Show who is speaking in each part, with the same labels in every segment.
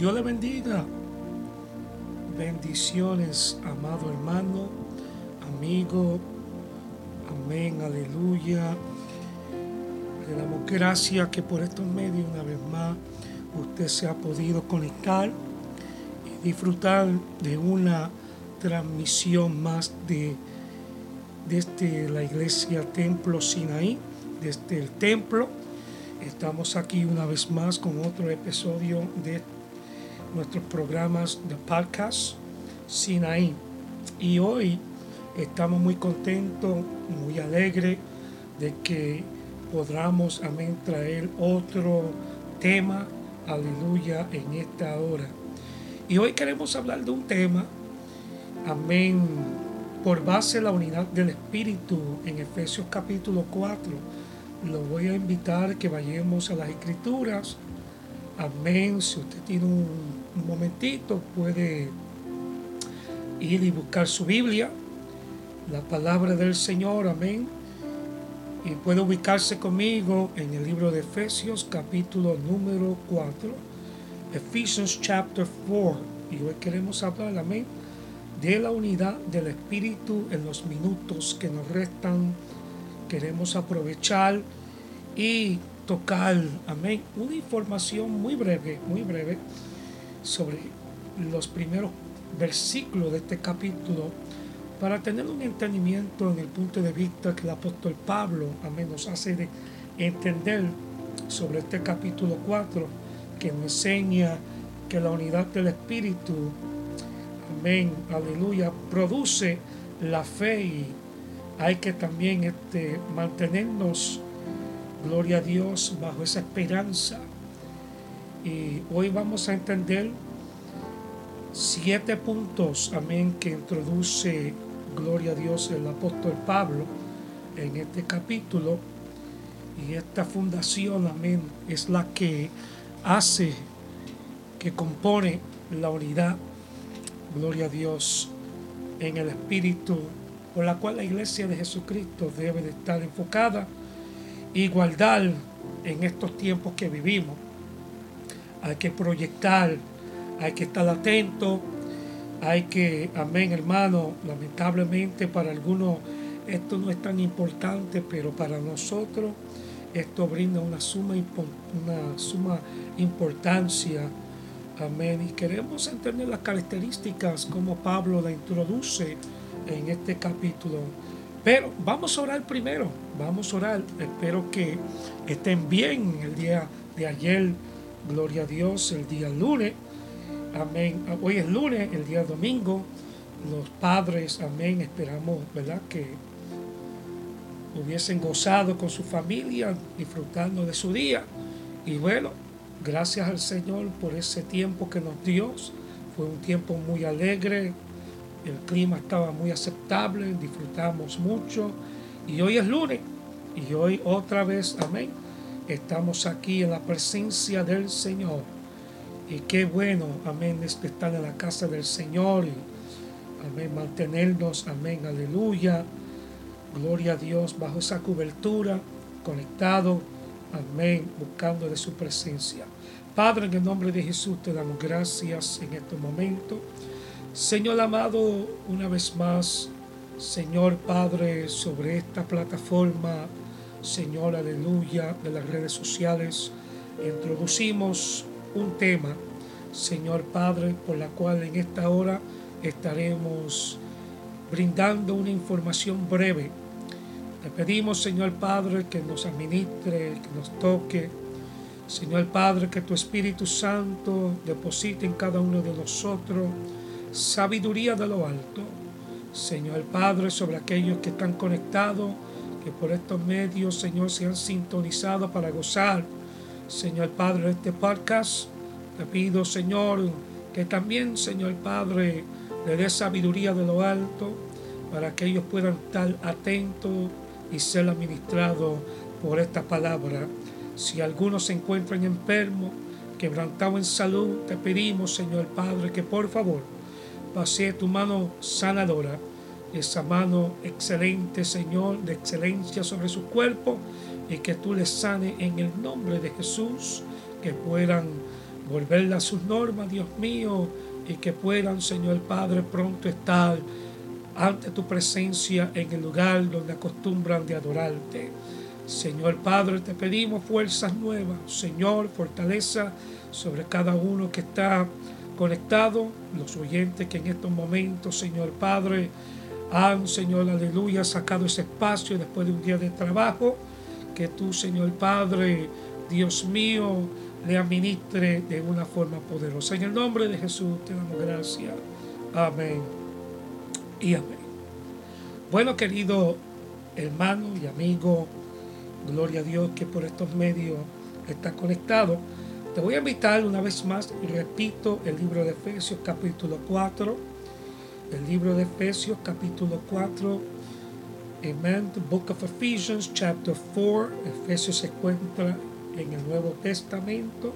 Speaker 1: Dios le bendiga. Bendiciones, amado hermano, amigo. Amén, aleluya. Le damos gracias que por estos medios una vez más usted se ha podido conectar y disfrutar de una transmisión más de desde la iglesia Templo Sinaí, desde el templo. Estamos aquí una vez más con otro episodio de nuestros programas de podcast Sinaí. Y hoy estamos muy contentos, muy alegres de que podamos, amén, traer otro tema, aleluya, en esta hora. Y hoy queremos hablar de un tema, amén, por base la unidad del Espíritu en Efesios capítulo 4. Lo voy a invitar que vayamos a las Escrituras. Amén. Si usted tiene un, un momentito, puede ir y buscar su Biblia, la palabra del Señor. Amén. Y puede ubicarse conmigo en el libro de Efesios capítulo número 4. Ephesians chapter 4. Y hoy queremos hablar, amén de la unidad del Espíritu en los minutos que nos restan. Queremos aprovechar y tocar, amén, una información muy breve, muy breve sobre los primeros versículos de este capítulo para tener un entendimiento en el punto de vista que el apóstol Pablo, amén, nos hace de entender sobre este capítulo 4 que nos enseña que la unidad del Espíritu amén, aleluya, produce la fe y hay que también este, mantenernos, gloria a Dios, bajo esa esperanza. Y hoy vamos a entender siete puntos, amén, que introduce, gloria a Dios, el apóstol Pablo en este capítulo. Y esta fundación, amén, es la que hace, que compone la unidad gloria a Dios, en el espíritu por la cual la iglesia de Jesucristo debe de estar enfocada y guardar en estos tiempos que vivimos. Hay que proyectar, hay que estar atento, hay que, amén hermano, lamentablemente para algunos esto no es tan importante, pero para nosotros esto brinda una suma, una suma importancia Amén. Y queremos entender las características como Pablo la introduce en este capítulo. Pero vamos a orar primero, vamos a orar. Espero que estén bien el día de ayer. Gloria a Dios, el día lunes. Amén. Hoy es lunes, el día domingo. Los padres, amén. Esperamos, ¿verdad? Que hubiesen gozado con su familia, disfrutando de su día. Y bueno, Gracias al Señor por ese tiempo que nos dio. Fue un tiempo muy alegre. El clima estaba muy aceptable. Disfrutamos mucho. Y hoy es lunes. Y hoy otra vez, amén. Estamos aquí en la presencia del Señor. Y qué bueno, amén, estar en la casa del Señor. Amén, mantenernos, amén, aleluya. Gloria a Dios bajo esa cobertura, conectado Amén, buscando de su presencia. Padre, en el nombre de Jesús te damos gracias en este momento. Señor amado, una vez más, Señor Padre, sobre esta plataforma, Señor, aleluya, de las redes sociales, introducimos un tema, Señor Padre, por la cual en esta hora estaremos brindando una información breve te pedimos, Señor Padre, que nos administre, que nos toque. Señor Padre, que tu Espíritu Santo deposite en cada uno de nosotros sabiduría de lo alto. Señor Padre, sobre aquellos que están conectados, que por estos medios, Señor, se han sintonizado para gozar. Señor Padre, de este podcast, te pido, Señor, que también, Señor Padre, le dé sabiduría de lo alto para que ellos puedan estar atentos y ser administrado por esta palabra. Si algunos se encuentran enfermos, quebrantados en salud, te pedimos, Señor Padre, que por favor pase tu mano sanadora, esa mano excelente, Señor, de excelencia sobre su cuerpo, y que tú les sane en el nombre de Jesús, que puedan volverla a sus normas, Dios mío, y que puedan, Señor Padre, pronto estar ante tu presencia en el lugar donde acostumbran de adorarte. Señor Padre, te pedimos fuerzas nuevas, Señor, fortaleza sobre cada uno que está conectado, los oyentes que en estos momentos, Señor Padre, han, Señor, aleluya, sacado ese espacio después de un día de trabajo, que tú, Señor Padre, Dios mío, le administre de una forma poderosa. En el nombre de Jesús te damos gracias. Amén y amén. Bueno, querido hermano y amigo, gloria a Dios que por estos medios está conectado. Te voy a invitar una vez más, y repito, el libro de Efesios capítulo 4. El libro de Efesios capítulo 4. Amen. The book of Ephesians chapter 4. Efesios se encuentra en el Nuevo Testamento.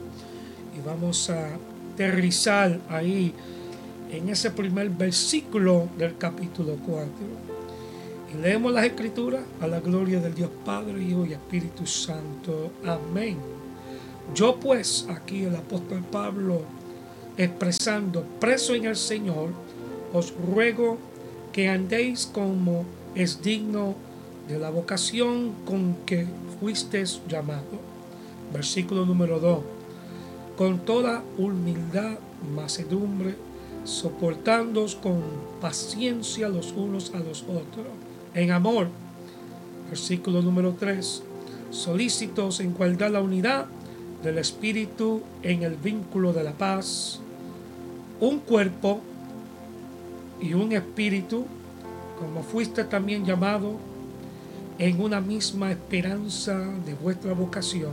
Speaker 1: Y vamos a aterrizar ahí en ese primer versículo del capítulo 4. Y leemos las escrituras a la gloria del Dios Padre, Hijo y Espíritu Santo. Amén. Yo pues, aquí el apóstol Pablo, expresando preso en el Señor, os ruego que andéis como es digno de la vocación con que fuisteis llamado. Versículo número 2. Con toda humildad, macedumbre, soportándoos con paciencia los unos a los otros, en amor. Versículo número 3. Solícitos en guardar la unidad del Espíritu en el vínculo de la paz, un cuerpo y un espíritu, como fuiste también llamado, en una misma esperanza de vuestra vocación,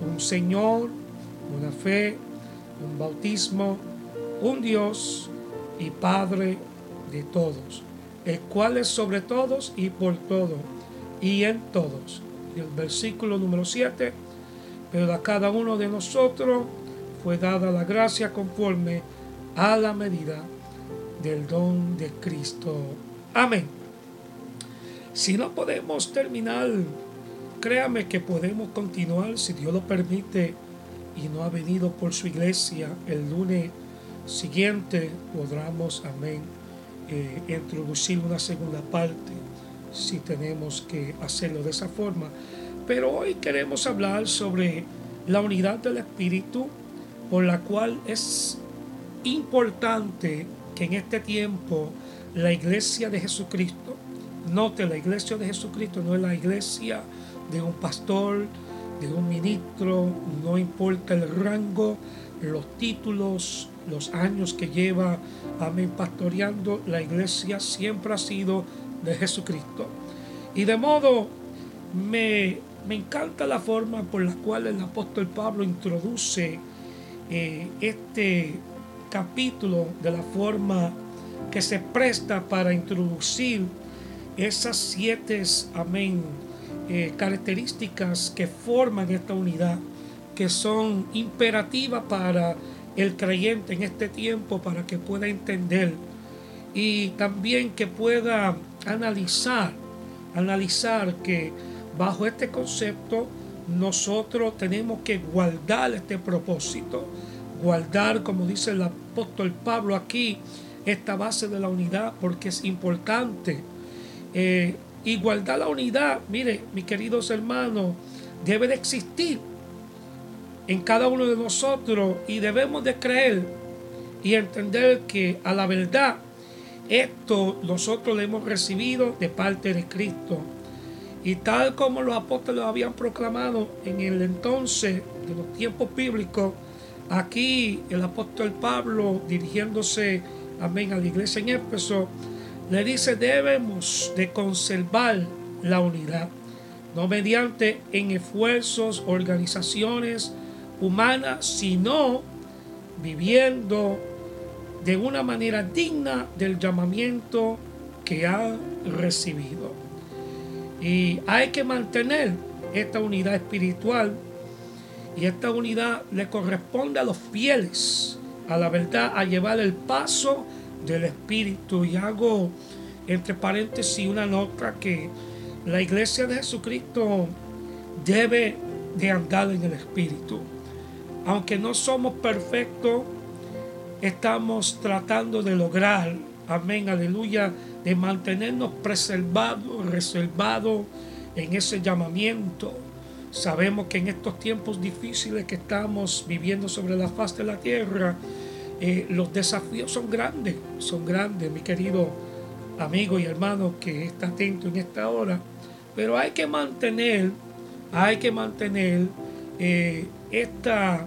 Speaker 1: un Señor, una fe, un bautismo, un Dios y Padre de todos, el cual es sobre todos y por todos y en todos. El versículo número 7 pero a cada uno de nosotros fue dada la gracia conforme a la medida del don de Cristo. Amén. Si no podemos terminar, créame que podemos continuar si Dios lo permite y no ha venido por su iglesia el lunes siguiente, podremos, amén, eh, introducir una segunda parte si tenemos que hacerlo de esa forma. Pero hoy queremos hablar sobre la unidad del Espíritu, por la cual es importante que en este tiempo la iglesia de Jesucristo, note, la iglesia de Jesucristo no es la iglesia de un pastor, de un ministro, no importa el rango, los títulos, los años que lleva, amén, pastoreando, la iglesia siempre ha sido de Jesucristo. Y de modo me me encanta la forma por la cual el apóstol Pablo introduce eh, este capítulo de la forma que se presta para introducir esas siete, eh, características que forman esta unidad, que son imperativas para el creyente en este tiempo, para que pueda entender y también que pueda analizar, analizar que Bajo este concepto, nosotros tenemos que guardar este propósito, guardar, como dice el apóstol Pablo aquí, esta base de la unidad, porque es importante. Eh, y guardar la unidad, mire, mis queridos hermanos, debe de existir en cada uno de nosotros y debemos de creer y entender que a la verdad esto nosotros lo hemos recibido de parte de Cristo. Y tal como los apóstoles habían proclamado en el entonces de los tiempos bíblicos, aquí el apóstol Pablo dirigiéndose, amén, a la iglesia en Éfeso, le dice, debemos de conservar la unidad, no mediante en esfuerzos, organizaciones humanas, sino viviendo de una manera digna del llamamiento que ha recibido. Y hay que mantener esta unidad espiritual y esta unidad le corresponde a los fieles, a la verdad, a llevar el paso del Espíritu. Y hago entre paréntesis una nota que la iglesia de Jesucristo debe de andar en el Espíritu. aunque no somos perfectos, estamos tratando de lograr, amén, aleluya, de mantenernos preservados, reservados en ese llamamiento. Sabemos que en estos tiempos difíciles que estamos viviendo sobre la faz de la tierra, eh, los desafíos son grandes, son grandes, mi querido amigo y hermano que está atento en esta hora. Pero hay que mantener, hay que mantener eh, esta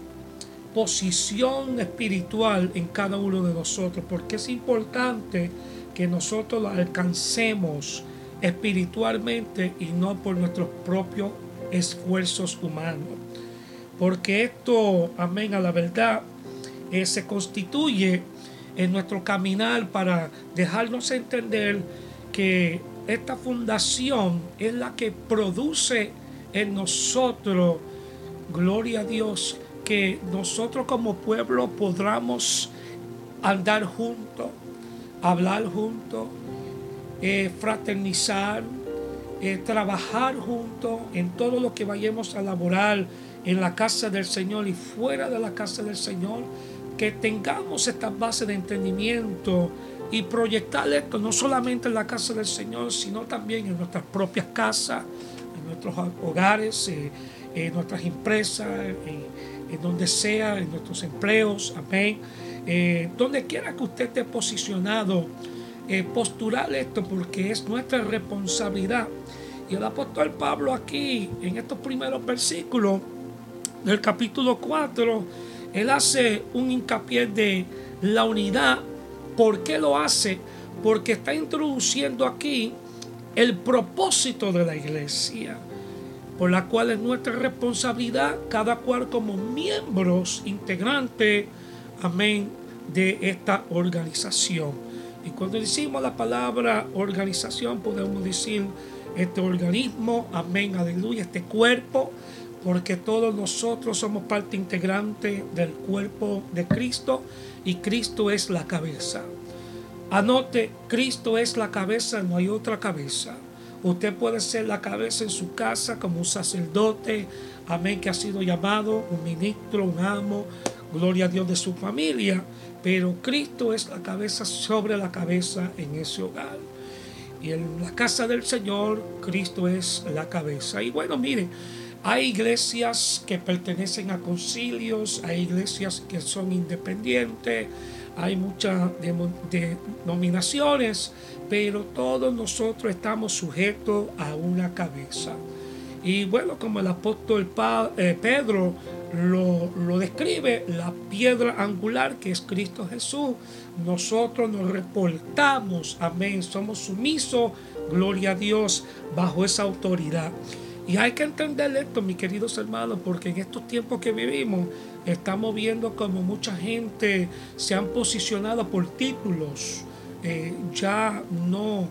Speaker 1: posición espiritual en cada uno de nosotros, porque es importante que nosotros la alcancemos espiritualmente y no por nuestros propios esfuerzos humanos. Porque esto, amén, a la verdad, eh, se constituye en nuestro caminar para dejarnos entender que esta fundación es la que produce en nosotros, gloria a Dios, que nosotros como pueblo podamos andar juntos, hablar juntos, eh, fraternizar, eh, trabajar juntos en todo lo que vayamos a laborar en la casa del Señor y fuera de la casa del Señor, que tengamos esta base de entendimiento y proyectar esto no solamente en la casa del Señor, sino también en nuestras propias casas, en nuestros hogares, eh, en nuestras empresas, en donde sea, en nuestros empleos, amén. Eh, donde quiera que usted esté posicionado, eh, postular esto porque es nuestra responsabilidad. Y el apóstol Pablo aquí, en estos primeros versículos del capítulo 4, él hace un hincapié de la unidad. ¿Por qué lo hace? Porque está introduciendo aquí el propósito de la iglesia por la cual es nuestra responsabilidad, cada cual como miembros integrantes, amén, de esta organización. Y cuando decimos la palabra organización, podemos decir este organismo, amén, aleluya, este cuerpo, porque todos nosotros somos parte integrante del cuerpo de Cristo y Cristo es la cabeza. Anote, Cristo es la cabeza, no hay otra cabeza. Usted puede ser la cabeza en su casa como un sacerdote, amén, que ha sido llamado, un ministro, un amo, gloria a Dios de su familia, pero Cristo es la cabeza sobre la cabeza en ese hogar. Y en la casa del Señor, Cristo es la cabeza. Y bueno, miren, hay iglesias que pertenecen a concilios, hay iglesias que son independientes, hay muchas denominaciones, pero todos nosotros estamos sujetos a una cabeza. Y bueno, como el apóstol eh, Pedro lo, lo, describe, la piedra angular que es Cristo Jesús, nosotros nos reportamos, amén, somos sumisos, gloria a Dios, bajo esa autoridad. Y hay que entender esto, mis queridos hermanos, porque en estos tiempos que vivimos estamos viendo como mucha gente se han posicionado por títulos. Eh, ya no,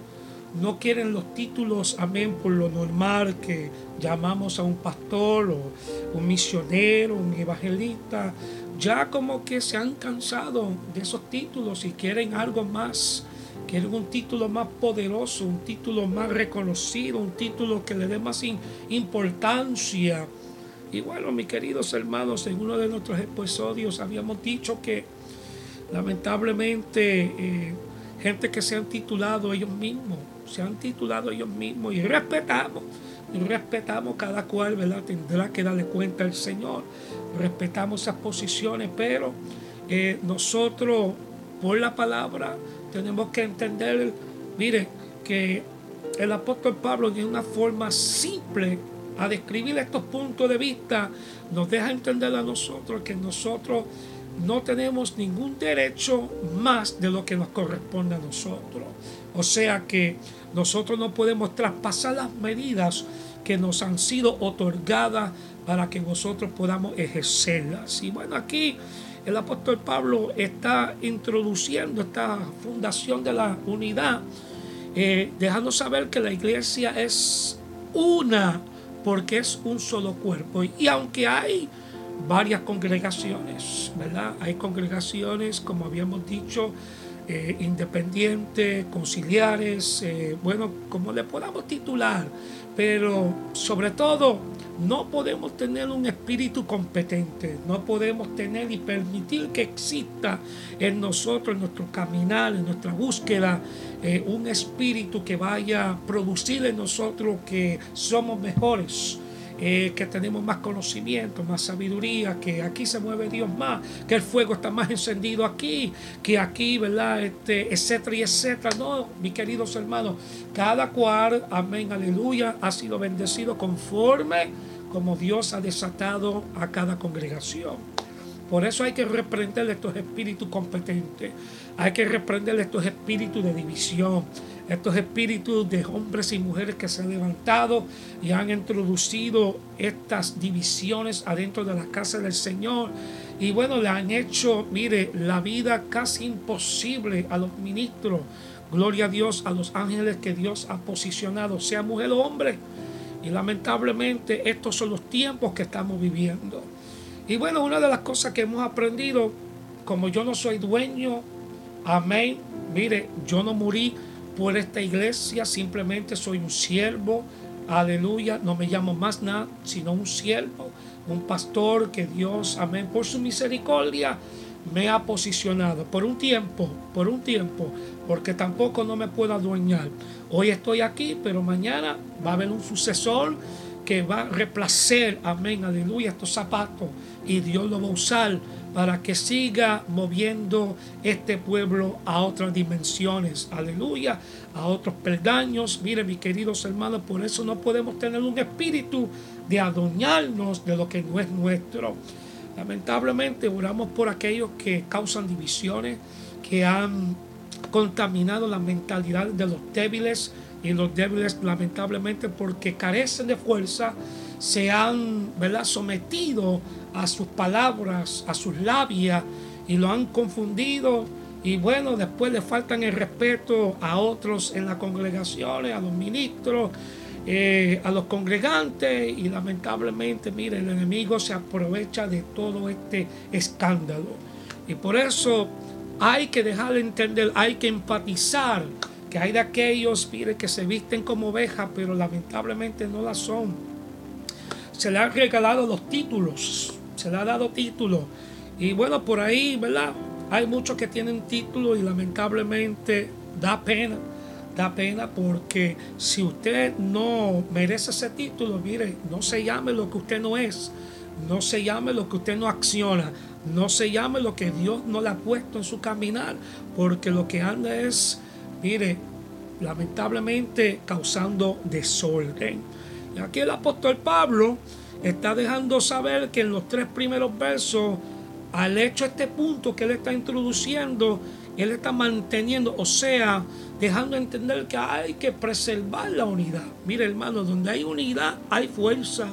Speaker 1: no quieren los títulos, amén, por lo normal que llamamos a un pastor o un misionero, un evangelista. Ya como que se han cansado de esos títulos y quieren algo más Quieren un título más poderoso, un título más reconocido, un título que le dé más importancia. Y bueno, mis queridos hermanos, en uno de nuestros episodios habíamos dicho que lamentablemente eh, gente que se han titulado ellos mismos, se han titulado ellos mismos y respetamos, y respetamos cada cual, ¿verdad? Tendrá que darle cuenta al Señor. Respetamos esas posiciones, pero eh, nosotros por la palabra tenemos que entender, mire, que el apóstol Pablo de una forma simple a describir estos puntos de vista nos deja entender a nosotros que nosotros no tenemos ningún derecho más de lo que nos corresponde a nosotros. O sea que nosotros no podemos traspasar las medidas que nos han sido otorgadas para que nosotros podamos ejercerlas. Y bueno, aquí el apóstol Pablo está introduciendo esta fundación de la unidad, eh, dejando saber que la iglesia es una porque es un solo cuerpo. Y aunque hay varias congregaciones, ¿verdad? Hay congregaciones, como habíamos dicho, eh, independientes, conciliares, eh, bueno, como le podamos titular, pero sobre todo no podemos tener un espíritu competente, no podemos tener y permitir que exista en nosotros, en nuestro caminar, en nuestra búsqueda, eh, un espíritu que vaya a producir en nosotros que somos mejores. Eh, que tenemos más conocimiento, más sabiduría, que aquí se mueve Dios más, que el fuego está más encendido aquí, que aquí, ¿verdad? Este, etcétera y etcétera. No, mis queridos hermanos, cada cual, amén, aleluya, ha sido bendecido conforme como Dios ha desatado a cada congregación. Por eso hay que reprender estos espíritus competentes. Hay que reprender estos espíritus de división. Estos espíritus de hombres y mujeres que se han levantado y han introducido estas divisiones adentro de la casa del Señor. Y bueno, le han hecho, mire, la vida casi imposible a los ministros. Gloria a Dios, a los ángeles que Dios ha posicionado, sea mujer o hombre. Y lamentablemente estos son los tiempos que estamos viviendo. Y bueno, una de las cosas que hemos aprendido, como yo no soy dueño, amén, mire, yo no morí por esta iglesia, simplemente soy un siervo, aleluya, no me llamo más nada, sino un siervo, un pastor que Dios, amén, por su misericordia me ha posicionado por un tiempo, por un tiempo, porque tampoco no me puedo adueñar. Hoy estoy aquí, pero mañana va a haber un sucesor que va a reemplazar, amén, aleluya, estos zapatos y Dios lo va a usar para que siga moviendo este pueblo a otras dimensiones, aleluya, a otros peldaños. Mire, mis queridos hermanos, por eso no podemos tener un espíritu de adueñarnos de lo que no es nuestro. Lamentablemente oramos por aquellos que causan divisiones, que han contaminado la mentalidad de los débiles y los débiles lamentablemente porque carecen de fuerza se han ¿verdad? sometido a sus palabras, a sus labias y lo han confundido y bueno, después le faltan el respeto a otros en las congregaciones, a los ministros, eh, a los congregantes y lamentablemente, mire, el enemigo se aprovecha de todo este escándalo. Y por eso hay que dejarle entender, hay que empatizar que hay de aquellos, mire, que se visten como ovejas, pero lamentablemente no la son. Se le han regalado los títulos, se le ha dado títulos. Y bueno, por ahí, ¿verdad? Hay muchos que tienen títulos y lamentablemente da pena da pena porque si usted no merece ese título, mire, no se llame lo que usted no es, no se llame lo que usted no acciona, no se llame lo que Dios no le ha puesto en su caminar, porque lo que anda es, mire, lamentablemente causando desorden. Y aquí el apóstol Pablo está dejando saber que en los tres primeros versos, al hecho este punto que él está introduciendo, él está manteniendo, o sea, dejando entender que hay que preservar la unidad. Mire hermano, donde hay unidad hay fuerza.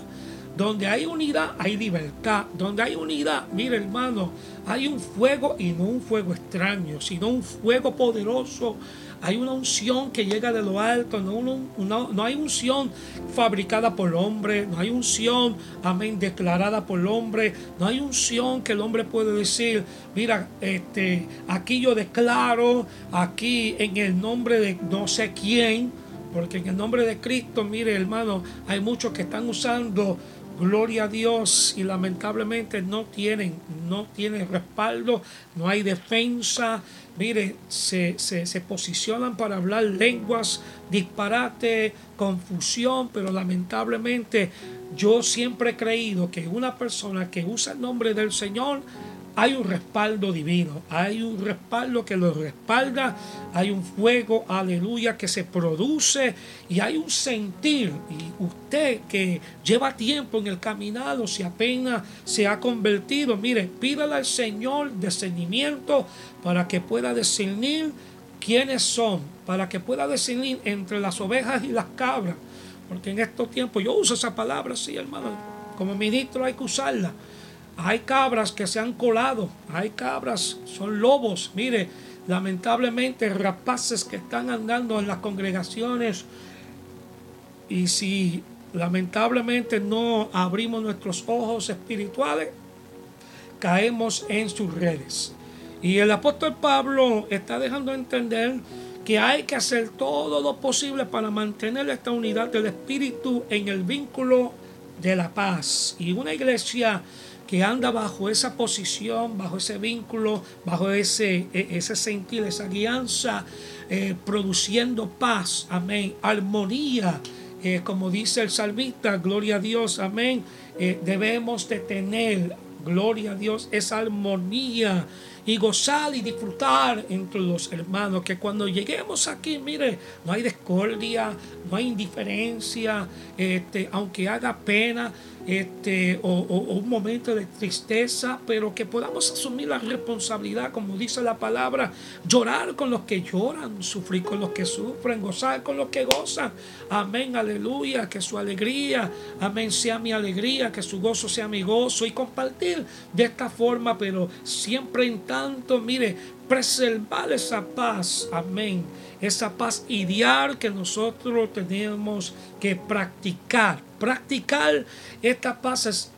Speaker 1: Donde hay unidad hay libertad. Donde hay unidad, mire hermano, hay un fuego y no un fuego extraño, sino un fuego poderoso hay una unción que llega de lo alto, no, hay unción fabricada por el hombre, no hay unción, amén, declarada por el hombre, no hay unción que el hombre puede decir, mira, este, aquí yo declaro, aquí en el nombre de no sé quién, porque en el nombre de Cristo, mire hermano, hay muchos que están usando gloria a Dios y lamentablemente no tienen, no tienen respaldo, no hay defensa, mire, se, se, posicionan para hablar lenguas, disparate, confusión, pero lamentablemente yo siempre he creído que una persona que usa el nombre del Señor hay un respaldo divino, hay un respaldo que lo respalda, hay un fuego, aleluya, que se produce y hay un sentir. Y usted que lleva tiempo en el caminado, si apenas se ha convertido, mire, pídale al Señor discernimiento para que pueda discernir quiénes son, para que pueda discernir entre las ovejas y las cabras. Porque en estos tiempos yo uso esa palabra, sí, hermano, como ministro hay que usarla hay cabras que se han colado, hay cabras, son lobos, mire, lamentablemente rapaces que están andando en las congregaciones y si lamentablemente no abrimos nuestros ojos espirituales, caemos en sus redes. Y el apóstol Pablo está dejando entender que hay que hacer todo lo posible para mantener esta unidad del espíritu en el vínculo de la paz. Y una iglesia que anda bajo esa posición, bajo ese vínculo, bajo ese, e, ese esa guianza, eh, produciendo paz, amén, armonía, eh, como dice el salmista, gloria a Dios, amén, eh, debemos de tener, gloria a Dios, esa armonía y gozar y disfrutar entre los hermanos. Que cuando lleguemos aquí, mire, no hay discordia, no hay indiferencia, este, aunque haga pena, este, o, un momento de tristeza, pero que podamos asumir la responsabilidad, como dice la palabra, llorar con los que lloran, sufrir con los que sufren, gozar con los que gozan. Amén, aleluya, que su alegría, amén, sea mi alegría, que su gozo sea mi gozo y compartir de esta forma, pero siempre en tanto, mire, preservar esa paz, amén, esa paz ideal que nosotros tenemos que practicar Practicar esta paz es,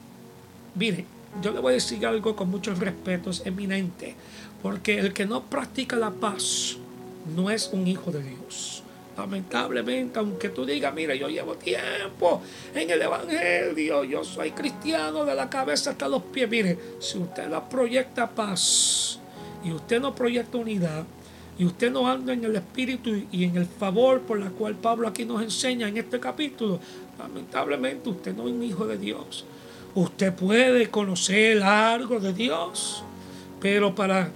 Speaker 1: mire, yo le voy a decir algo con mucho respeto, es eminente, porque el que no practica la paz no es un hijo de Dios. Lamentablemente, aunque tú digas, mire, yo llevo tiempo en el Evangelio, yo soy cristiano de la cabeza hasta los pies. Mire, si usted no proyecta paz y usted no proyecta unidad, y usted no anda en el espíritu y en el favor por la cual Pablo aquí nos enseña en este capítulo, lamentablemente usted no es un hijo de Dios. Usted puede conocer algo de Dios, pero para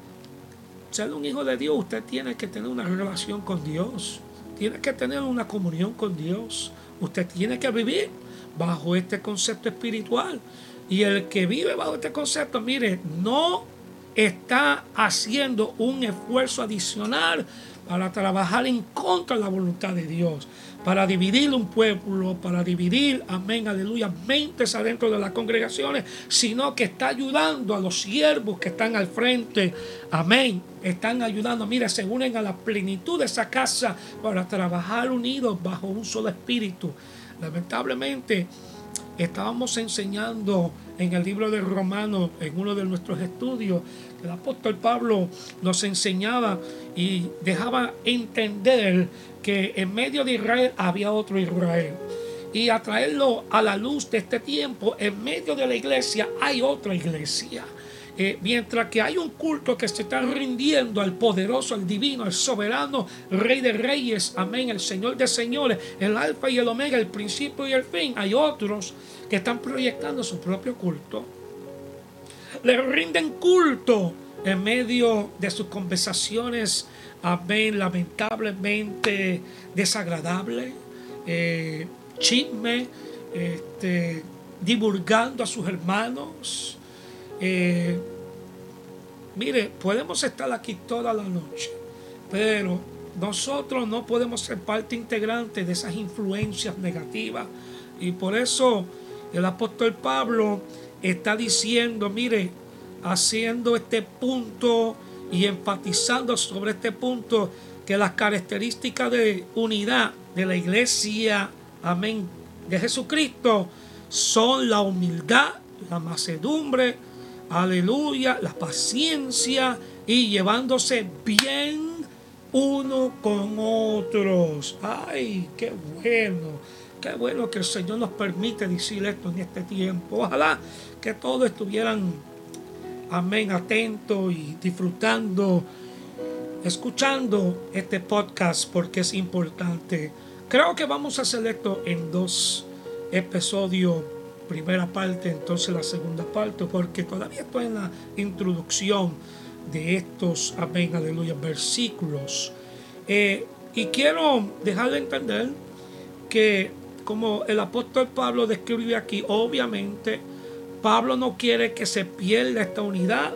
Speaker 1: ser un hijo de Dios usted tiene que tener una relación con Dios, tiene que tener una comunión con Dios, usted tiene que vivir bajo este concepto espiritual. Y el que vive bajo este concepto, mire, no está haciendo un esfuerzo adicional para trabajar en contra de la voluntad de Dios, para dividir un pueblo, para dividir, amén, aleluya, mentes adentro de las congregaciones, sino que está ayudando a los siervos que están al frente, amén, están ayudando, mira, se unen a la plenitud de esa casa para trabajar unidos bajo un solo espíritu. Lamentablemente, estábamos enseñando en el libro de Romanos, en uno de nuestros estudios, el apóstol Pablo nos enseñaba y dejaba entender que en medio de Israel había otro Israel. Y a traerlo a la luz de este tiempo, en medio de la iglesia hay otra iglesia. Eh, mientras que hay un culto que se está rindiendo al poderoso, al divino, al soberano, Rey de Reyes, amén, el Señor de Señores, el Alfa y el Omega, el principio y el fin, hay otros están proyectando su propio culto. Le rinden culto en medio de sus conversaciones, amén, lamentablemente desagradable, eh, chisme, este, divulgando a sus hermanos. Eh, mire, podemos estar aquí toda la noche, pero nosotros no podemos ser parte integrante de esas influencias negativas. Y por eso el apóstol Pablo está diciendo, mire, haciendo este punto y enfatizando sobre este punto que las características de unidad de la iglesia, amén, de Jesucristo son la humildad, la macedumbre, aleluya, la paciencia y llevándose bien uno con otros. Ay, qué bueno Qué bueno que el Señor nos permite decir esto en este tiempo. Ojalá que todos estuvieran, amén, atentos y disfrutando, escuchando este podcast porque es importante. Creo que vamos a hacer esto en dos episodios. Primera parte, entonces la segunda parte, porque todavía estoy en la introducción de estos, amén, aleluya, versículos. Eh, y quiero dejarle entender que como el apóstol Pablo describe aquí, obviamente Pablo no quiere que se pierda esta unidad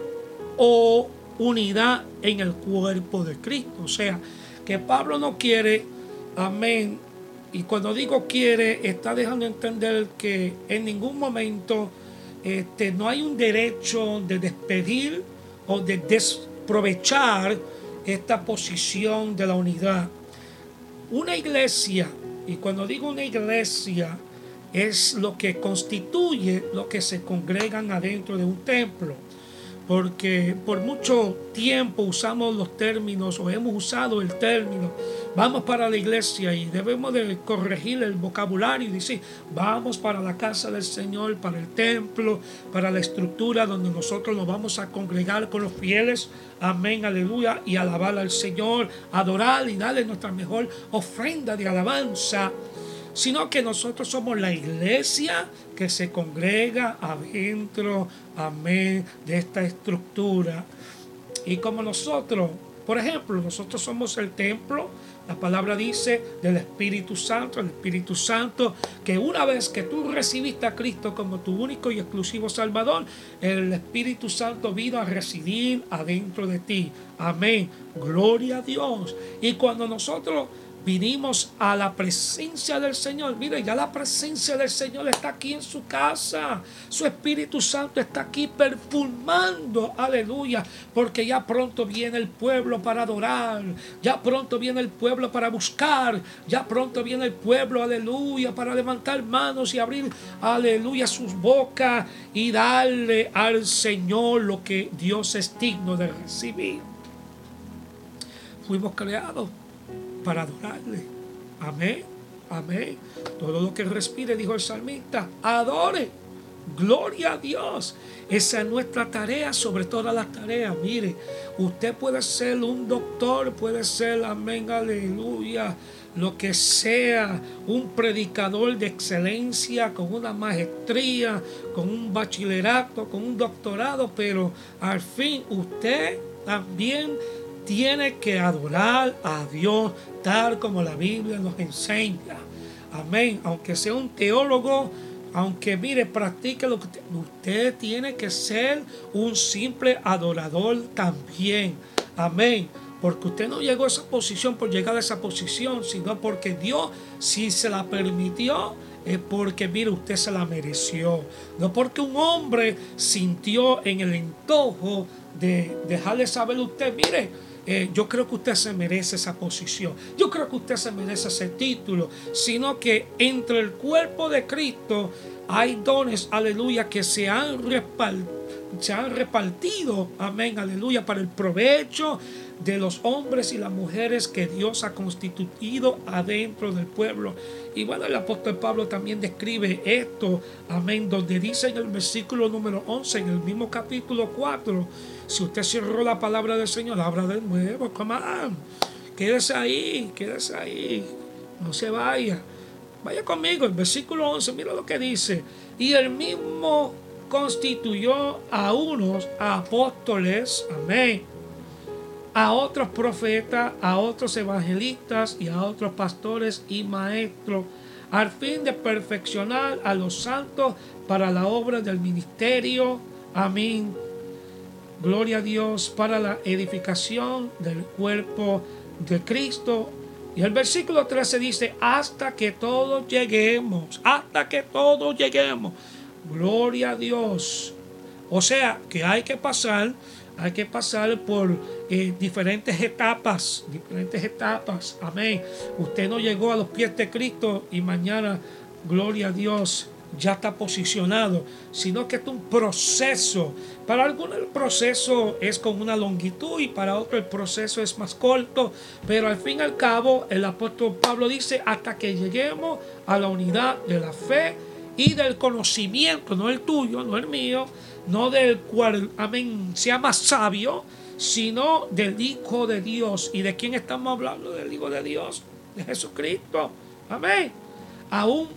Speaker 1: o unidad en el cuerpo de Cristo. O sea, que Pablo no quiere, amén, y cuando digo quiere, está dejando entender que en ningún momento este, no hay un derecho de despedir o de desprovechar esta posición de la unidad. Una iglesia y cuando digo una iglesia, es lo que constituye lo que se congregan adentro de un templo. Porque por mucho tiempo usamos los términos o hemos usado el término vamos para la iglesia y debemos de corregir el vocabulario y decir, vamos para la casa del Señor, para el templo, para la estructura donde nosotros nos vamos a congregar con los fieles. Amén, aleluya. Y alabar al Señor, adorar y darle nuestra mejor ofrenda de alabanza sino que nosotros somos la iglesia que se congrega adentro, amén, de esta estructura. Y como nosotros, por ejemplo, nosotros somos el templo, la palabra dice del Espíritu Santo, el Espíritu Santo, que una vez que tú recibiste a Cristo como tu único y exclusivo Salvador, el Espíritu Santo vino a residir adentro de ti. Amén. Gloria a Dios. Y cuando nosotros vinimos a la presencia del Señor. Mire, ya la presencia del Señor está aquí en su casa. Su Espíritu Santo está aquí perfumando. Aleluya. Porque ya pronto viene el pueblo para adorar. Ya pronto viene el pueblo para buscar. Ya pronto viene el pueblo, aleluya, para levantar manos y abrir, aleluya, sus bocas y darle al Señor lo que Dios es digno de recibir. Fuimos creados para adorarle. Amén, amén. Todo lo que respire, dijo el salmista, adore. Gloria a Dios. Esa es nuestra tarea sobre todas las tareas. Mire, usted puede ser un doctor, puede ser, amén, aleluya, lo que sea, un predicador de excelencia, con una maestría, con un bachillerato, con un doctorado, pero al fin usted también tiene que adorar a Dios tal como la Biblia nos enseña. Amén. Aunque sea un teólogo, aunque mire, practique lo que usted, tiene que ser un simple adorador también. Amén. Porque usted no llegó a esa posición por llegar a esa posición, sino porque Dios, si se la permitió, es porque, mire, usted se la mereció. No porque un hombre sintió en el entojo de dejarle saber a usted, mire, eh, yo creo que usted se merece esa posición, yo creo que usted se merece ese título, sino que entre el cuerpo de Cristo hay dones, aleluya, que se han, se han repartido, amén, aleluya, para el provecho de los hombres y las mujeres que Dios ha constituido adentro del pueblo. Y bueno, el apóstol Pablo también describe esto, amén, donde dice en el versículo número 11, en el mismo capítulo 4, si usted cerró la palabra del Señor, abra de nuevo, come on. Quédese ahí, quédese ahí, no se vaya. Vaya conmigo, el versículo 11, mira lo que dice. Y el mismo constituyó a unos apóstoles, amén a otros profetas, a otros evangelistas y a otros pastores y maestros, al fin de perfeccionar a los santos para la obra del ministerio. Amén. Gloria a Dios para la edificación del cuerpo de Cristo. Y el versículo 13 dice, hasta que todos lleguemos, hasta que todos lleguemos. Gloria a Dios. O sea, que hay que pasar hay que pasar por eh, diferentes etapas, diferentes etapas. Amén. Usted no llegó a los pies de Cristo y mañana, gloria a Dios, ya está posicionado, sino que es un proceso. Para algunos el proceso es con una longitud y para otros el proceso es más corto, pero al fin y al cabo el apóstol Pablo dice hasta que lleguemos a la unidad de la fe y del conocimiento, no el tuyo, no el mío, no del cual, amén, sea más sabio, sino del Hijo de Dios. ¿Y de quién estamos hablando? Del Hijo de Dios, de Jesucristo. Amén. Aún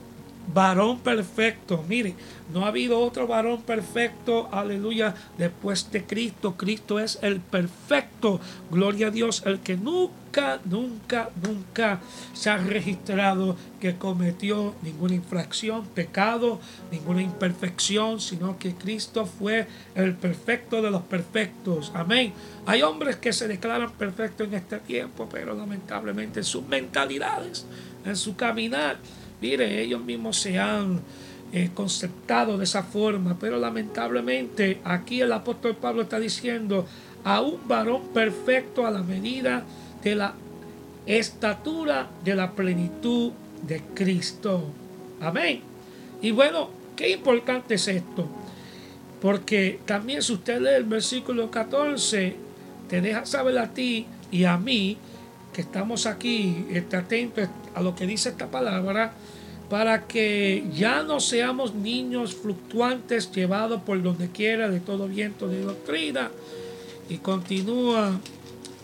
Speaker 1: varón perfecto. Mire, no ha habido otro varón perfecto, aleluya, después de Cristo. Cristo es el perfecto. Gloria a Dios, el que nunca, nunca, nunca se ha registrado que cometió ninguna infracción, pecado, ninguna imperfección, sino que Cristo fue el perfecto de los perfectos. Amén. Hay hombres que se declaran perfectos en este tiempo, pero lamentablemente en sus mentalidades, en su caminar, Mire, ellos mismos se han eh, conceptado de esa forma, pero lamentablemente aquí el apóstol Pablo está diciendo a un varón perfecto a la medida de la estatura de la plenitud de Cristo. Amén. Y bueno, qué importante es esto. Porque también si usted lee el versículo 14, te deja saber a ti y a mí que estamos aquí, esté atentos a lo que dice esta palabra, para que ya no seamos niños fluctuantes llevados por donde quiera de todo viento de doctrina. Y continúa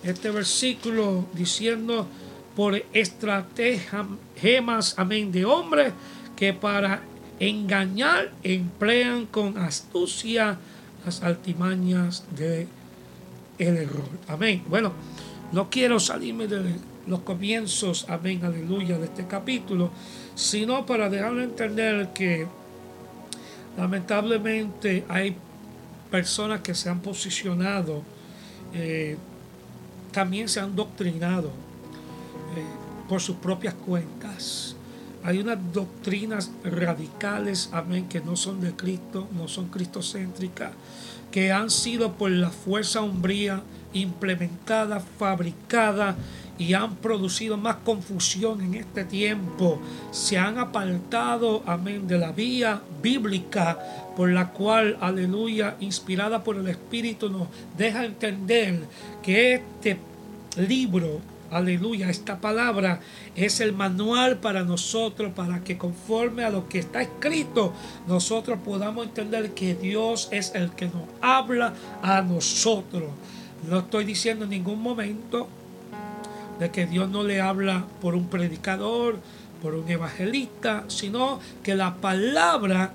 Speaker 1: este versículo diciendo, por estratagemas, amén, de hombres que para engañar emplean con astucia las altimañas de el error. Amén. Bueno, no quiero salirme de los comienzos, amén, aleluya, de este capítulo, sino para dejarle entender que lamentablemente hay personas que se han posicionado, eh, también se han doctrinado eh, por sus propias cuentas. Hay unas doctrinas radicales, amén, que no son de Cristo, no son cristocéntricas, que han sido por la fuerza umbría implementada, fabricada y han producido más confusión en este tiempo. Se han apartado, amén, de la vía bíblica por la cual, aleluya, inspirada por el Espíritu, nos deja entender que este libro Aleluya, esta palabra es el manual para nosotros, para que conforme a lo que está escrito, nosotros podamos entender que Dios es el que nos habla a nosotros. No estoy diciendo en ningún momento de que Dios no le habla por un predicador, por un evangelista, sino que la palabra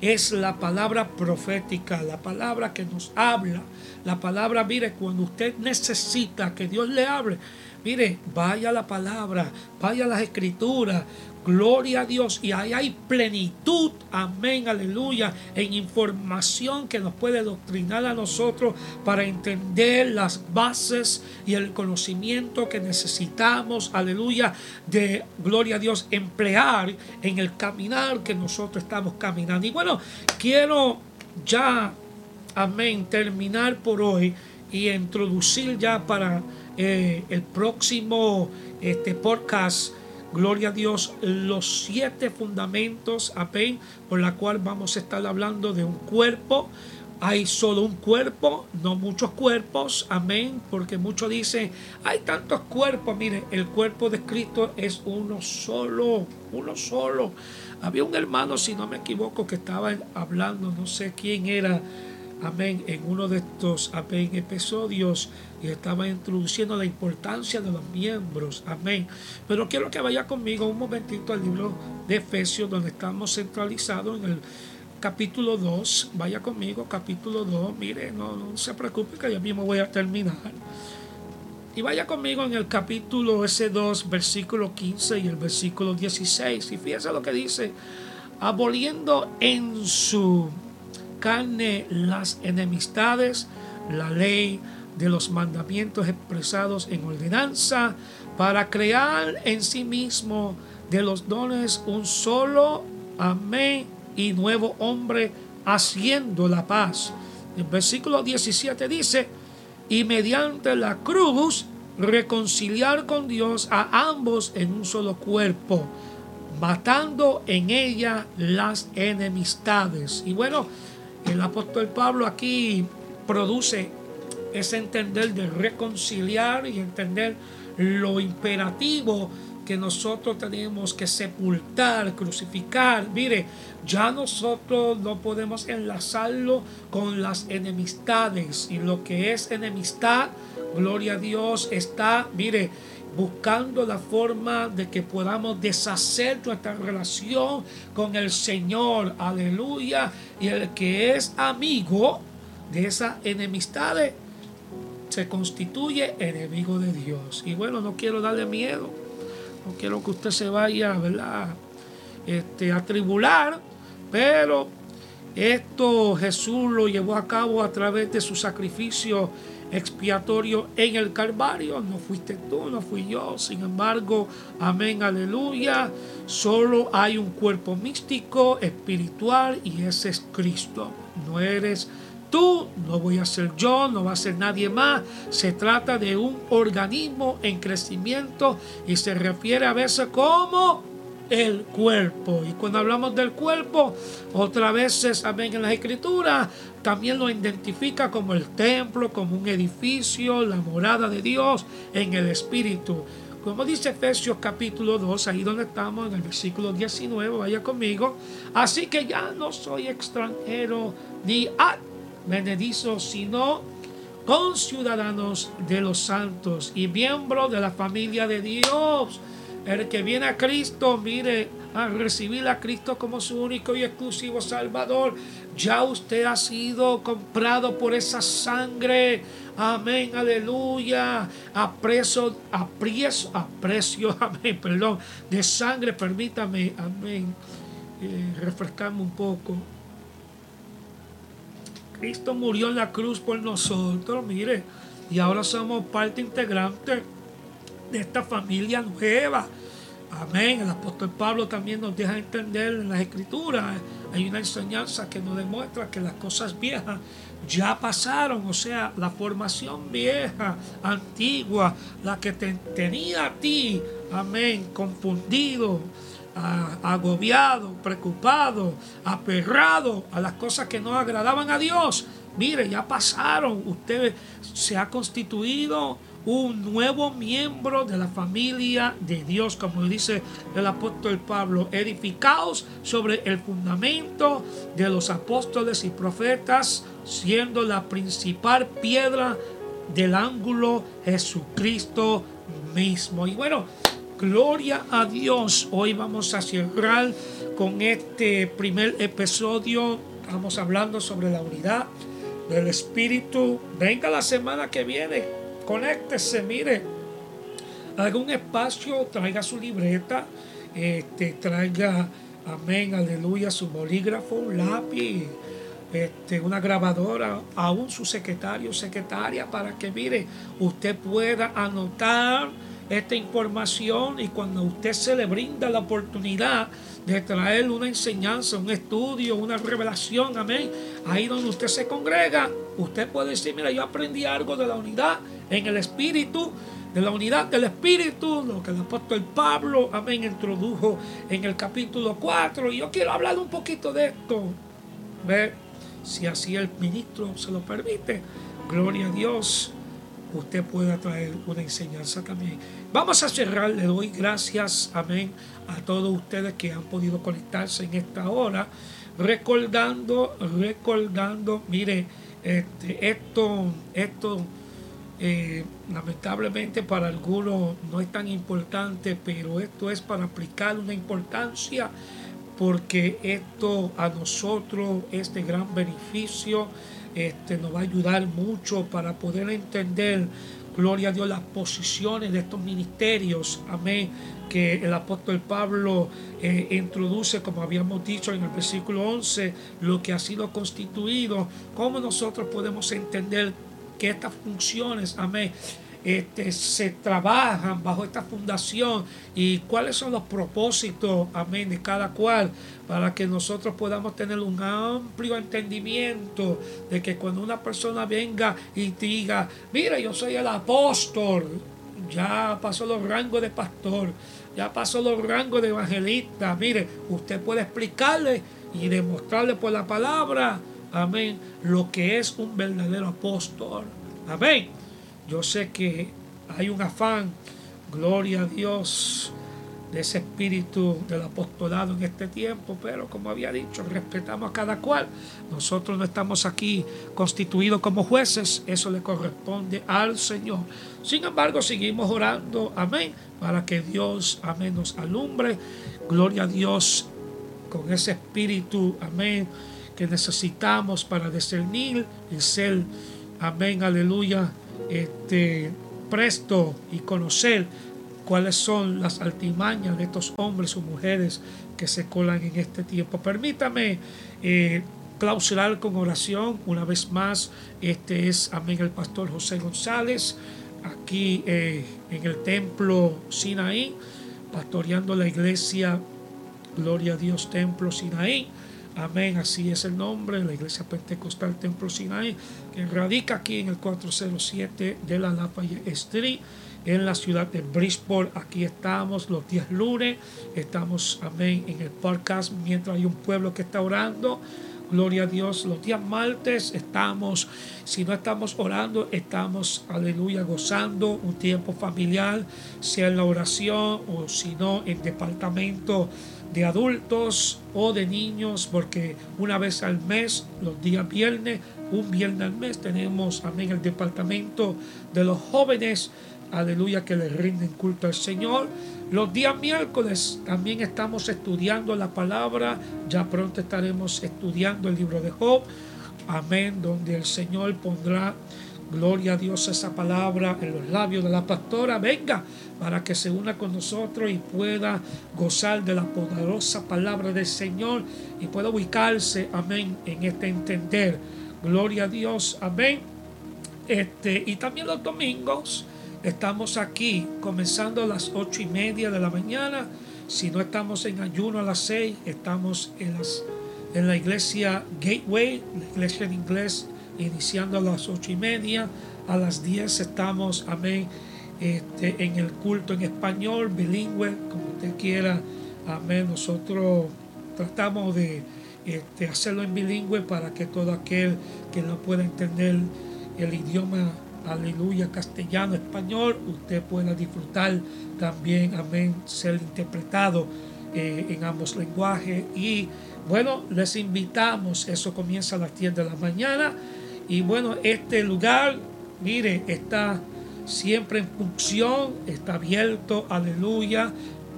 Speaker 1: es la palabra profética, la palabra que nos habla. La palabra, mire, cuando usted necesita que Dios le hable, Mire, vaya la palabra, vaya las escrituras. Gloria a Dios. Y ahí hay plenitud, amén, aleluya, en información que nos puede doctrinar a nosotros para entender las bases y el conocimiento que necesitamos, aleluya, de, gloria a Dios, emplear en el caminar que nosotros estamos caminando. Y bueno, quiero ya, amén, terminar por hoy y introducir ya para eh, el próximo este, podcast, gloria a Dios, los siete fundamentos, amén, por la cual vamos a estar hablando de un cuerpo. Hay solo un cuerpo, no muchos cuerpos, amén, porque muchos dicen, hay tantos cuerpos, mire, el cuerpo de Cristo es uno solo, uno solo. Había un hermano, si no me equivoco, que estaba hablando, no sé quién era, amén, en uno de estos, amén, episodios y estaba introduciendo la importancia de los miembros, amén. Pero quiero que vaya conmigo un momentito al libro de Efesios, donde estamos centralizados en el capítulo 2, vaya conmigo, capítulo 2, mire, no, se preocupe que yo mismo voy a terminar. Y vaya conmigo en el capítulo ese 2, versículo 15 y el versículo 16. Y fíjese lo que dice, aboliendo en su carne las enemistades, la ley de los mandamientos expresados en ordenanza, para crear en sí mismo de los dones un solo amén y nuevo hombre haciendo la paz. El versículo 17 dice, y mediante la cruz reconciliar con Dios a ambos en un solo cuerpo, matando en ella las enemistades. Y bueno, el apóstol Pablo aquí produce ese entender de reconciliar y entender lo imperativo que nosotros tenemos que sepultar, crucificar. Mire, ya nosotros no podemos enlazarlo con las enemistades. Y lo que es enemistad, gloria a Dios, está, mire, buscando la forma de que podamos deshacer nuestra relación con el Señor. Aleluya. Y el que es amigo de esas enemistades se constituye enemigo de Dios. Y bueno, no quiero darle miedo. No quiero que usted se vaya, ¿verdad? Este, a tribular. Pero esto Jesús lo llevó a cabo a través de su sacrificio expiatorio en el Calvario. No fuiste tú, no fui yo. Sin embargo, amén, aleluya. Solo hay un cuerpo místico, espiritual, y ese es Cristo. No eres tú, no voy a ser yo, no va a ser nadie más. Se trata de un organismo en crecimiento y se refiere a veces como el cuerpo. Y cuando hablamos del cuerpo, otra vez, amén, en las escrituras, también lo identifica como el templo, como un edificio, la morada de Dios en el Espíritu. Como dice Efesios capítulo 2, ahí donde estamos, en el versículo 19, vaya conmigo. Así que ya no soy extranjero ni advenedizo, sino con ciudadanos de los santos y miembros de la familia de Dios. El que viene a Cristo, mire, a recibir a Cristo como su único y exclusivo Salvador, ya usted ha sido comprado por esa sangre. Amén, aleluya. Aprecio, aprecio, aprecio, amén, perdón, de sangre, permítame, amén, eh, refrescarme un poco. Cristo murió en la cruz por nosotros, mire, y ahora somos parte integrante de esta familia nueva. Amén. El apóstol Pablo también nos deja entender en las escrituras. Hay una enseñanza que nos demuestra que las cosas viejas ya pasaron. O sea, la formación vieja, antigua, la que te tenía a ti, amén, confundido, agobiado, preocupado, aperrado a las cosas que no agradaban a Dios. Mire, ya pasaron. Usted se ha constituido un nuevo miembro de la familia de Dios, como dice el apóstol Pablo, edificados sobre el fundamento de los apóstoles y profetas, siendo la principal piedra del ángulo Jesucristo mismo. Y bueno, gloria a Dios. Hoy vamos a cerrar con este primer episodio. Estamos hablando sobre la unidad del Espíritu. Venga la semana que viene conéctese, mire, haga un espacio, traiga su libreta, este, traiga, amén, aleluya, su bolígrafo, un lápiz, este, una grabadora, aún su secretario, secretaria, para que, mire, usted pueda anotar esta información y cuando usted se le brinda la oportunidad de traer una enseñanza, un estudio, una revelación, amén, ahí donde usted se congrega, usted puede decir, mira, yo aprendí algo de la unidad en el espíritu, de la unidad del espíritu, lo que el apóstol Pablo, amén, introdujo en el capítulo 4. Y yo quiero hablar un poquito de esto. Ve, si así el ministro se lo permite, gloria a Dios, usted pueda traer una enseñanza también. Vamos a cerrar, le doy gracias, amén, a todos ustedes que han podido conectarse en esta hora, recordando, recordando, mire, este, esto, esto eh, lamentablemente para algunos no es tan importante, pero esto es para aplicar una importancia porque esto a nosotros, este gran beneficio, este, nos va a ayudar mucho para poder entender, gloria a Dios, las posiciones de estos ministerios, amén, que el apóstol Pablo eh, introduce, como habíamos dicho en el versículo 11, lo que ha sido constituido, cómo nosotros podemos entender que estas funciones, amén, este, se trabajan bajo esta fundación y cuáles son los propósitos, amén, de cada cual, para que nosotros podamos tener un amplio entendimiento de que cuando una persona venga y diga, mira, yo soy el apóstol, ya pasó los rangos de pastor, ya pasó los rangos de evangelista, mire, usted puede explicarle y demostrarle por la palabra amén, lo que es un verdadero apóstol. Amén. Yo sé que hay un afán, gloria a Dios, de ese espíritu del apostolado en este tiempo, pero como había dicho, respetamos a cada cual. Nosotros no estamos aquí constituidos como jueces, eso le corresponde al Señor. Sin embargo, seguimos orando, amén, para que Dios, amén, nos alumbre. Gloria a Dios con ese espíritu, amén que necesitamos para discernir y ser, amén, aleluya, este, presto y conocer cuáles son las altimañas de estos hombres o mujeres que se colan en este tiempo. Permítame eh, clausurar con oración una vez más. Este es, amén, el pastor José González, aquí eh, en el templo Sinaí, pastoreando la iglesia, gloria a Dios, templo Sinaí. Amén, así es el nombre, la Iglesia Pentecostal Templo Sinai, que radica aquí en el 407 de la Lafayette Street, en la ciudad de Bridgeport. Aquí estamos los días lunes, estamos, amén, en el podcast mientras hay un pueblo que está orando. Gloria a Dios. Los días martes estamos, si no estamos orando, estamos, aleluya, gozando un tiempo familiar, sea en la oración o si no en departamento de adultos o de niños, porque una vez al mes, los días viernes, un viernes al mes, tenemos, amén, el departamento de los jóvenes aleluya, que le rinden culto al Señor. Los días miércoles también estamos estudiando la palabra, ya pronto estaremos estudiando el libro de Job, amén, donde el Señor pondrá, gloria a Dios, esa palabra en los labios de la pastora, venga, para que se una con nosotros y pueda gozar de la poderosa palabra del Señor y pueda ubicarse, amén, en este entender. Gloria a Dios, amén. Este, y también los domingos, Estamos aquí comenzando a las ocho y media de la mañana. Si no estamos en ayuno a las seis, estamos en, la iglesia Gateway, la iglesia en inglés, iniciando a las ocho y media. A las diez estamos, amén, este, en el culto en español, bilingüe, como usted quiera. Amén. Nosotros tratamos de este, hacerlo en bilingüe para que todo aquel que no pueda entender el idioma aleluya, castellano, español, usted pueda disfrutar también, amén, ser interpretado eh, en ambos lenguajes. Y bueno, les invitamos, eso comienza a las 10 de la mañana. Y bueno, este lugar, mire, está siempre en función, está abierto, aleluya,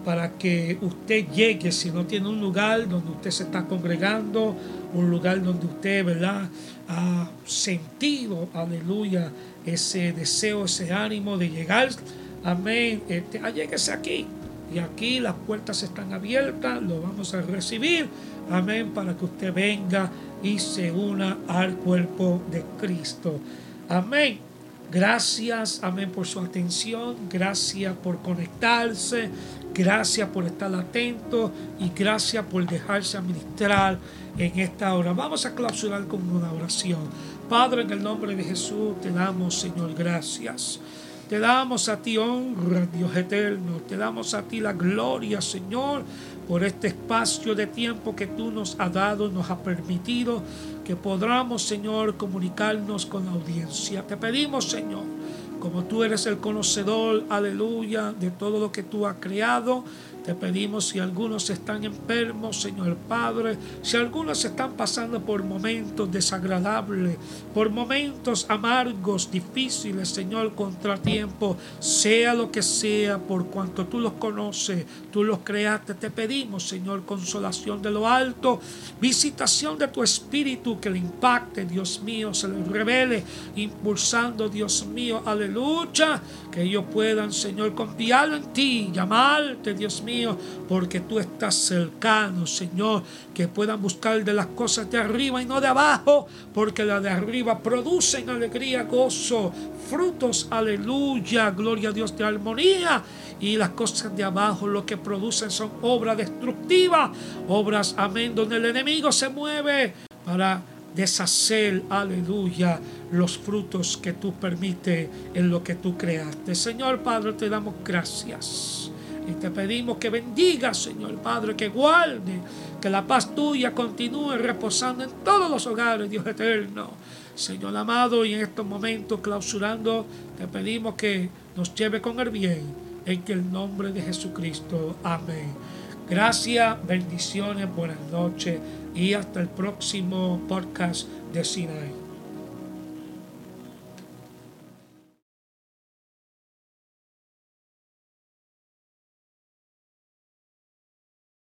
Speaker 1: para que usted llegue, si no tiene un lugar donde usted se está congregando, un lugar donde usted, ¿verdad? Ha sentido, aleluya, ese deseo, ese ánimo de llegar. Amén. Este, alléguese aquí. Y aquí las puertas están abiertas, lo vamos a recibir. Amén. Para que usted venga y se una al cuerpo de Cristo. Amén. Gracias, amén, por su atención. Gracias por conectarse. Gracias por estar atento. Y gracias por dejarse administrar en esta hora. Vamos a clausurar con una oración. Padre, en el nombre de Jesús te damos, Señor, gracias. Te damos a ti honra, Dios eterno. Te damos a ti la gloria, Señor, por este espacio de tiempo que tú nos has dado, nos has permitido que podamos, Señor, comunicarnos con la audiencia. Te pedimos, Señor, como tú eres el conocedor, aleluya, de todo lo que tú has creado, te pedimos si algunos están enfermos, Señor Padre, si algunos están pasando por momentos desagradables, por momentos amargos, difíciles, Señor, contratiempo, sea lo que sea, por cuanto tú los conoces, tú los creaste, te pedimos, Señor, consolación de lo alto, visitación de tu espíritu que le impacte, Dios mío, se le revele, impulsando, Dios mío, aleluya, que ellos puedan, Señor, confiar en ti, llamarte, Dios porque tú estás cercano, Señor, que puedan buscar de las cosas de arriba y no de abajo, porque las de arriba producen alegría, gozo, frutos, aleluya, gloria a Dios de armonía. Y las cosas de abajo lo que producen son obras destructivas, obras, amén, donde el enemigo se mueve para deshacer, aleluya, los frutos que tú permites en lo que tú creaste. Señor Padre, te damos gracias. Y te pedimos que bendiga, Señor Padre, que guarde, que la paz tuya continúe reposando en todos los hogares, Dios eterno. Señor amado, y en estos momentos clausurando, te pedimos que nos lleve con el bien, en el nombre de Jesucristo. Amén. Gracias, bendiciones, buenas noches y hasta el próximo podcast de Sinai.